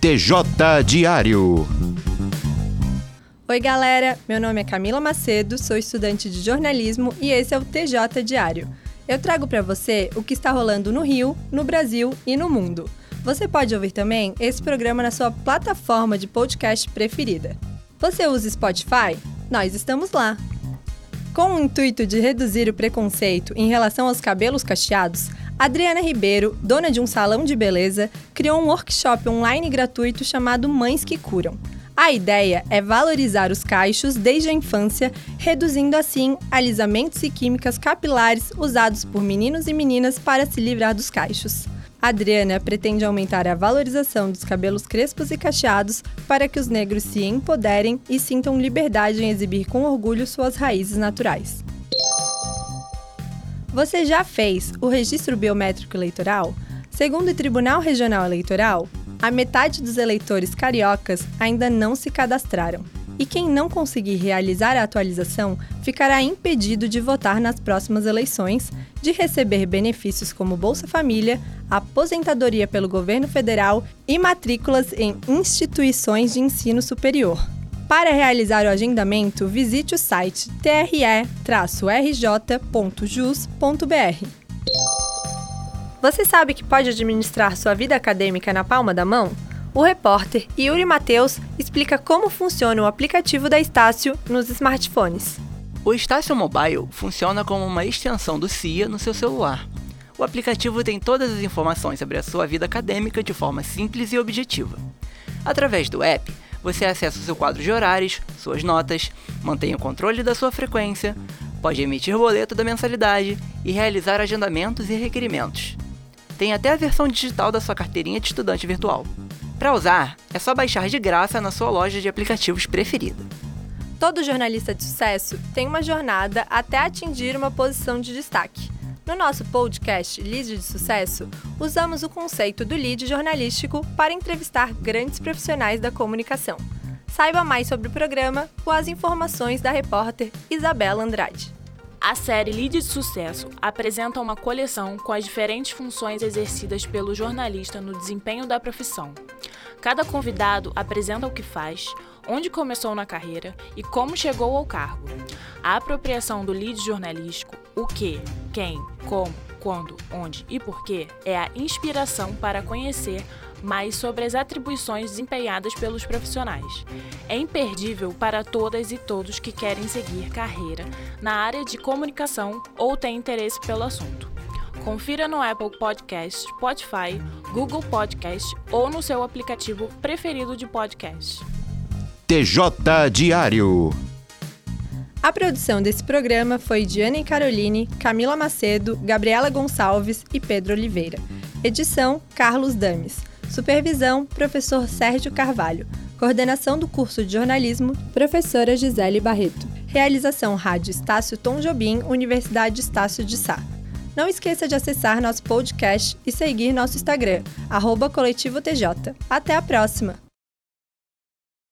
TJ Diário. Oi, galera. Meu nome é Camila Macedo, sou estudante de jornalismo e esse é o TJ Diário. Eu trago para você o que está rolando no Rio, no Brasil e no mundo. Você pode ouvir também esse programa na sua plataforma de podcast preferida. Você usa Spotify? Nós estamos lá. Com o intuito de reduzir o preconceito em relação aos cabelos cacheados, Adriana Ribeiro, dona de um salão de beleza, criou um workshop online gratuito chamado Mães que Curam. A ideia é valorizar os cachos desde a infância, reduzindo assim alisamentos e químicas capilares usados por meninos e meninas para se livrar dos Adriana pretende aumentar a valorização dos cabelos crespos e cacheados para que os negros se empoderem e sintam liberdade em exibir com orgulho suas raízes naturais. Você já fez o registro biométrico eleitoral? Segundo o Tribunal Regional Eleitoral, a metade dos eleitores cariocas ainda não se cadastraram e quem não conseguir realizar a atualização ficará impedido de votar nas próximas eleições, de receber benefícios como Bolsa Família, aposentadoria pelo governo federal e matrículas em instituições de ensino superior. Para realizar o agendamento, visite o site tre-rj.jus.br. Você sabe que pode administrar sua vida acadêmica na palma da mão? O repórter Yuri Mateus explica como funciona o aplicativo da Estácio nos smartphones. O Estácio Mobile funciona como uma extensão do CIA no seu celular. O aplicativo tem todas as informações sobre a sua vida acadêmica de forma simples e objetiva. Através do app, você acessa o seu quadro de horários, suas notas, mantém o controle da sua frequência, pode emitir boleto da mensalidade e realizar agendamentos e requerimentos. Tem até a versão digital da sua carteirinha de estudante virtual. Para usar, é só baixar de graça na sua loja de aplicativos preferida. Todo jornalista de sucesso tem uma jornada até atingir uma posição de destaque. No nosso podcast Lead de Sucesso, usamos o conceito do lead jornalístico para entrevistar grandes profissionais da comunicação. Saiba mais sobre o programa com as informações da repórter Isabela Andrade. A série Lead de Sucesso apresenta uma coleção com as diferentes funções exercidas pelo jornalista no desempenho da profissão. Cada convidado apresenta o que faz, onde começou na carreira e como chegou ao cargo. A apropriação do lead jornalístico, o que, quem, como, quando, onde e porquê, é a inspiração para conhecer mais sobre as atribuições desempenhadas pelos profissionais. É imperdível para todas e todos que querem seguir carreira na área de comunicação ou têm interesse pelo assunto. Confira no Apple Podcast, Spotify, Google Podcast ou no seu aplicativo preferido de podcast. TJ Diário. A produção desse programa foi de Ana e Caroline, Camila Macedo, Gabriela Gonçalves e Pedro Oliveira. Edição: Carlos Dames. Supervisão: Professor Sérgio Carvalho. Coordenação do curso de jornalismo: Professora Gisele Barreto. Realização Rádio Estácio Tom Jobim, Universidade Estácio de Sá. Não esqueça de acessar nosso podcast e seguir nosso Instagram, arroba Coletivo TJ. Até a próxima!